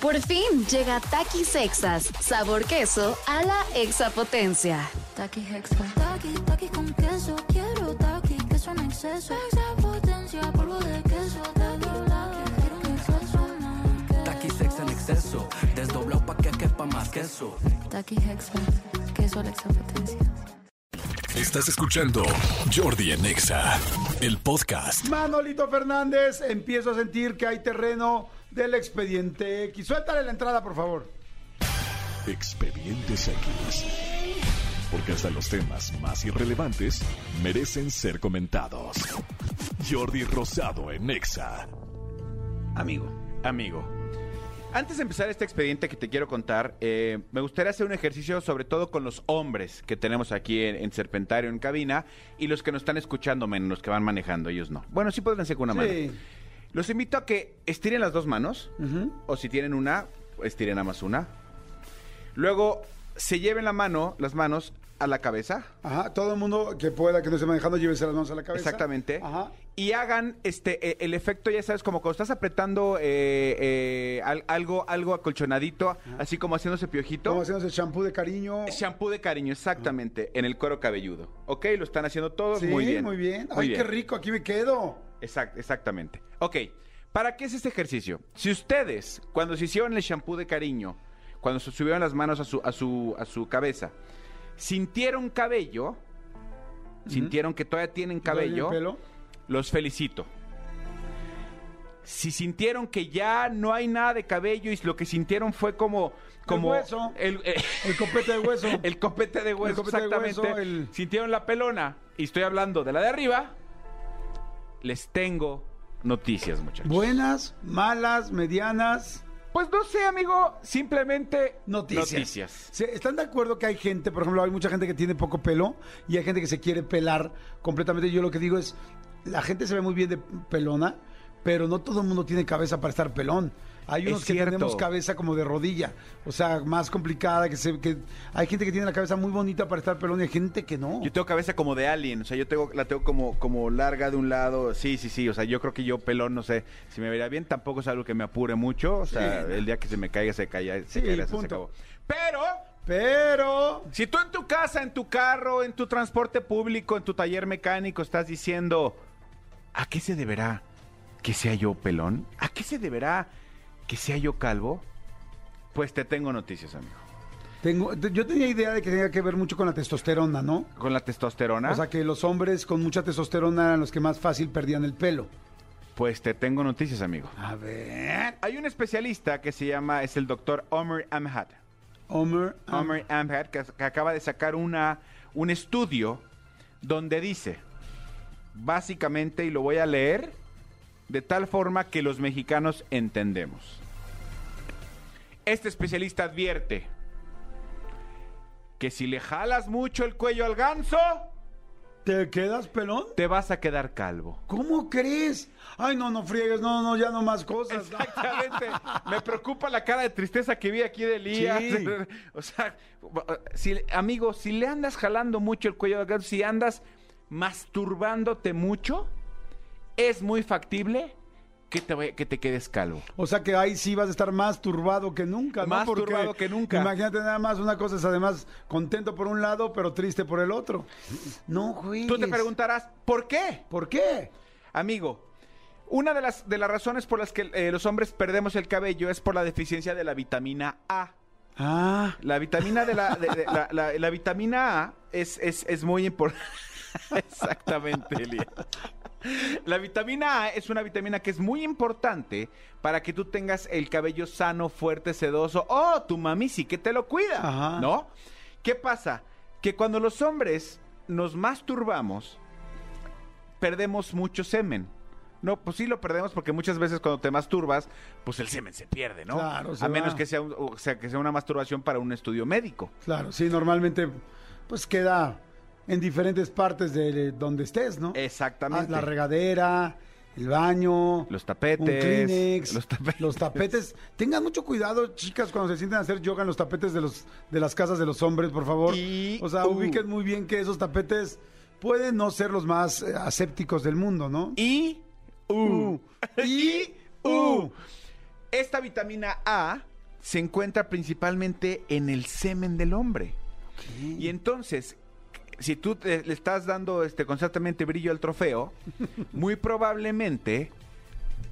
Por fin llega Takis Sexas, sabor queso a la exapotencia. Taki Hexa. Taki, taki con queso. Quiero taki, queso en exceso. Extra potencia, polvo de queso. Taki, taki, quiero un exceso más. Taki sex en exceso, desdoblado pa' que quepa más queso. Taki Hexa. Queso a la exapotencia. Estás escuchando Jordi en Exa, el podcast. Manolito Fernández, empiezo a sentir que hay terreno del expediente X. Suéltale la entrada, por favor. Expedientes X. Porque hasta los temas más irrelevantes merecen ser comentados. Jordi Rosado en Exa. Amigo, amigo. Antes de empezar este expediente que te quiero contar, eh, me gustaría hacer un ejercicio sobre todo con los hombres que tenemos aquí en, en Serpentario, en cabina, y los que nos están escuchando, menos los que van manejando, ellos no. Bueno, sí pueden hacer con una mano. Los invito a que estiren las dos manos, o si tienen una, estiren nada más una. Luego, se lleven la mano, las manos a la cabeza. Ajá, todo el mundo que pueda, que no esté manejando, llévese las manos a la cabeza. Exactamente. Ajá. Y hagan este eh, el efecto, ya sabes, como cuando estás apretando eh, eh, al- algo, algo acolchonadito, así como haciéndose piojito. Estamos haciendo ese shampoo de cariño. Shampoo de cariño, exactamente, en el cuero cabelludo. ¿Ok? Lo están haciendo todos Sí, muy bien. muy bien. Muy Ay, bien. qué rico, aquí me quedo. Exact- exactamente. Ok, ¿para qué es este ejercicio? Si ustedes, cuando se hicieron el shampoo de cariño, cuando se subieron las manos a su, a su, a su cabeza, sintieron cabello, sintieron que todavía tienen cabello, los felicito. Si sintieron que ya no hay nada de cabello y lo que sintieron fue como... como hueso. El, eh, El copete de hueso. el copete de hueso, copete de exactamente. hueso, el- Sintieron la pelona y estoy hablando de la de arriba. Les tengo noticias, muchachos. Buenas, malas, medianas. Pues no sé, amigo, simplemente Noticias. noticias. ¿Se- ¿Están de acuerdo que hay gente, por ejemplo, hay mucha gente que tiene poco pelo y hay gente que se quiere pelar completamente? Yo lo que digo es, la gente se ve muy bien de pelona, pero no todo el mundo tiene cabeza para estar pelón. Hay Es unos que cierto. tenemos cabeza como de rodilla, o sea, más complicada, que se que hay gente que tiene la cabeza muy bonita para estar pelón y hay gente que no. Yo tengo cabeza como de alien, o sea, yo tengo, la tengo como, como larga de un lado. Sí, sí, sí, o sea, yo creo que yo pelón, no sé si me vería bien, tampoco es algo que me apure mucho. O sea, Sí. el día que se me caiga, se Sí, se acabó. Pero, Pero si tú en tu casa, en tu carro, en tu transporte público, en tu taller mecánico, estás diciendo, ¿a qué se deberá que sea yo pelón? ¿A qué se deberá que sea yo calvo? Pues te tengo noticias, amigo. tengo, yo tenía idea de que tenía que ver mucho con la testosterona, ¿no? Con la testosterona, O sea, que los hombres con mucha testosterona eran los que más fácil perdían el pelo. pues te tengo noticias, amigo. A ver. Hay un especialista que se llama, es el doctor Omer Amhat. Homer. ah, Omer Amhat, que, que acaba de sacar una, un estudio donde dice, básicamente, y lo voy a leer, de tal forma que los mexicanos entendemos. Este especialista advierte que si le jalas mucho el cuello al ganso, ¿Te quedas pelón? te vas a quedar calvo. ¿Cómo crees? Ay, no, no friegues, no, no, ya no más cosas. Exactamente. Me preocupa la cara de tristeza que vi aquí de Elías. Sí. O sea, si, amigo, si le andas jalando mucho el cuello del gato, si andas masturbándote mucho, es muy factible que te, que te quedes calvo. O sea que ahí sí vas a estar más turbado que nunca, ¿no? Más Porque turbado que nunca. Imagínate nada más, una cosa es además contento por un lado, pero triste por el otro. No, güey. Tú te preguntarás, ¿por qué? ¿Por qué? Amigo, una de las, de las razones por las que eh, los hombres perdemos el cabello es por la deficiencia de la vitamina A. Ah, La vitamina de la, de- de- la, la- la vitamina A es, es, es muy importante. Exactamente, Elia. La vitamina A es una vitamina que es muy importante para que tú tengas el cabello sano, fuerte, sedoso. Oh, tu mami sí que te lo cuida, Ajá. ¿no? ¿Qué pasa? Que cuando los hombres nos masturbamos, perdemos mucho semen. No, pues sí lo perdemos porque muchas veces cuando te masturbas, pues el semen se pierde, ¿no? Claro, se A menos va. que sea, un- o sea, que sea una masturbación para un estudio médico. claro, sí, normalmente pues queda en diferentes partes de donde estés, ¿no? Exactamente. La regadera, el baño, Los tapetes, un Kleenex, los tapetes. los tapetes. Tengan mucho cuidado, chicas, cuando se sienten a hacer yoga en los tapetes de los de las casas de los hombres, por favor. Y- o sea, uh. ubiquen muy bien que esos tapetes pueden no ser los más eh, asépticos del mundo, ¿no? Y U. Y U. Esta vitamina A se encuentra principalmente en el semen del hombre. Y entonces, si tú te- le estás dando este constantemente brillo al trofeo, muy probablemente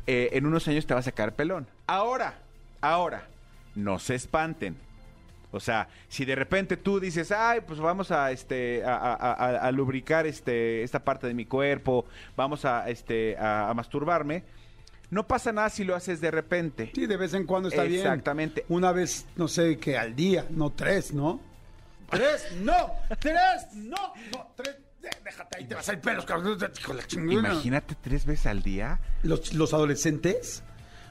eh, en unos años te va a sacar pelón. Ahora, ahora, no se espanten. O sea, si de repente tú dices, ay, pues vamos a este a, a- a- a lubricar este esta parte de mi cuerpo, vamos a este a, a masturbarme, no pasa nada si lo haces de repente. Sí, de vez en cuando está bien. Exactamente. Una vez, no sé, que al día, no tres, ¿no? Tres, no, tres, no, no, tres. Déjate ahí, te vas a ir pelos, cabrón. Hijo de la chingada. Imagínate tres veces al día. Los, los adolescentes,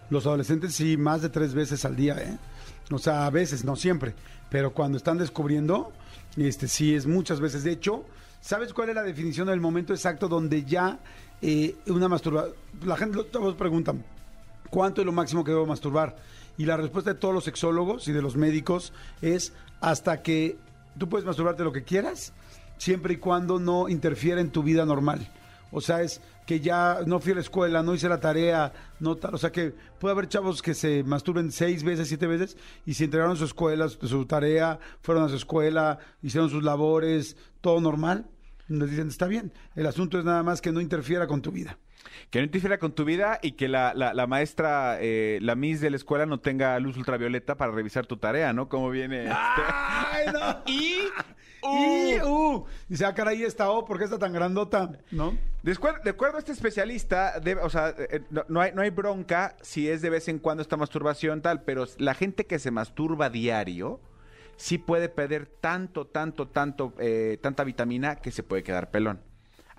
los adolescentes sí, más de tres veces al día, ¿eh? O sea, a veces, no siempre, pero cuando están descubriendo, este sí es muchas veces. De hecho, ¿sabes cuál es la definición del momento exacto donde ya eh, una masturbación... La gente, todos preguntan, ¿cuánto es lo máximo que debo masturbar? Y la respuesta de todos los sexólogos y de los médicos es hasta que tú puedes masturbarte lo que quieras, siempre y cuando no interfiera en tu vida normal. O sea, es que ya no fui a la escuela, no hice la tarea, no tal. O sea, que puede haber chavos que se masturben seis veces, siete veces, y se entregaron su escuela, su tarea, fueron a su escuela, hicieron sus labores, todo normal. Nos dicen, está bien. El asunto es nada más que no interfiera con tu vida. Que no interfiera con tu vida y que la, la- la maestra, eh, la Miss de la escuela no tenga luz ultravioleta para revisar tu tarea, ¿no? Como viene. este. ¡Ay, no! Y, Y, uh, dice, ah, caray, esta O, ¿por qué está tan grandota? ¿No? De acuerdo, de acuerdo a este especialista, de- o sea, eh, no, no hay, no hay bronca si es de vez en cuando esta masturbación tal, pero la gente que se masturba diario sí puede perder tanto, tanto, tanto, eh, tanta vitamina que se puede quedar pelón.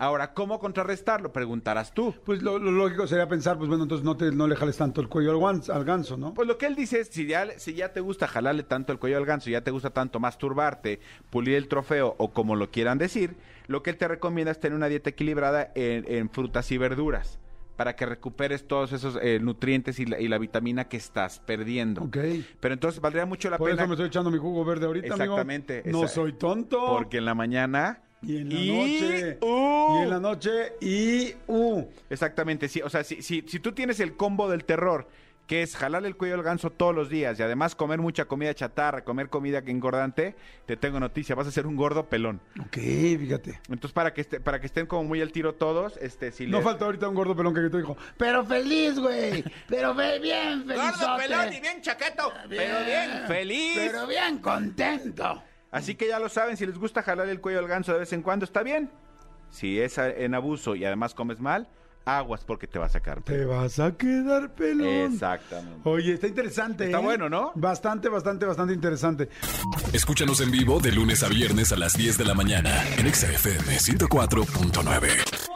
Ahora, ¿cómo contrarrestarlo? Preguntarás tú. Pues lo, lo lógico sería pensar, pues bueno, entonces no, te, no le jales tanto el cuello al ganso, ¿no? Pues lo que él dice es, si ya, si ya te gusta jalarle tanto el cuello al ganso, ya te gusta tanto masturbarte, pulir el trofeo o como lo quieran decir, lo que él te recomienda es tener una dieta equilibrada en, en frutas y verduras para que recuperes todos esos eh, nutrientes y la, y la vitamina que estás perdiendo. Ok. Pero entonces valdría mucho la Por pena... eso me estoy echando mi jugo verde ahorita, amigo. Exactamente. No esa- soy tonto. Porque en la mañana... Y en la noche. ¡Uh! Y en la noche. Y. Uh. Exactamente, sí. O sea, si, si, si tú tienes el combo del terror, que es jalarle el cuello al ganso todos los días y además comer mucha comida chatarra, comer comida que engordante, te tengo noticia, vas a ser un gordo pelón. Ok, fíjate. Entonces, para que esté, para que estén como muy al tiro todos, este, si No le- falta ahorita un gordo pelón que te dijo, pero feliz, güey. Pero bien feliz. Gordo pelón y bien chaqueto, pero bien feliz. Pero bien contento. Así que ya lo saben, si les gusta jalarle el cuello al ganso de vez en cuando, está bien. Si es en abuso y además comes mal, aguas porque te va a sacar. Te vas a quedar pelón. Exactamente. Oye, está interesante. Está ¿eh? bueno, ¿no? Bastante, bastante, bastante interesante. Escúchanos en vivo de lunes a viernes a las 10 de la mañana en Exa FM 104.9.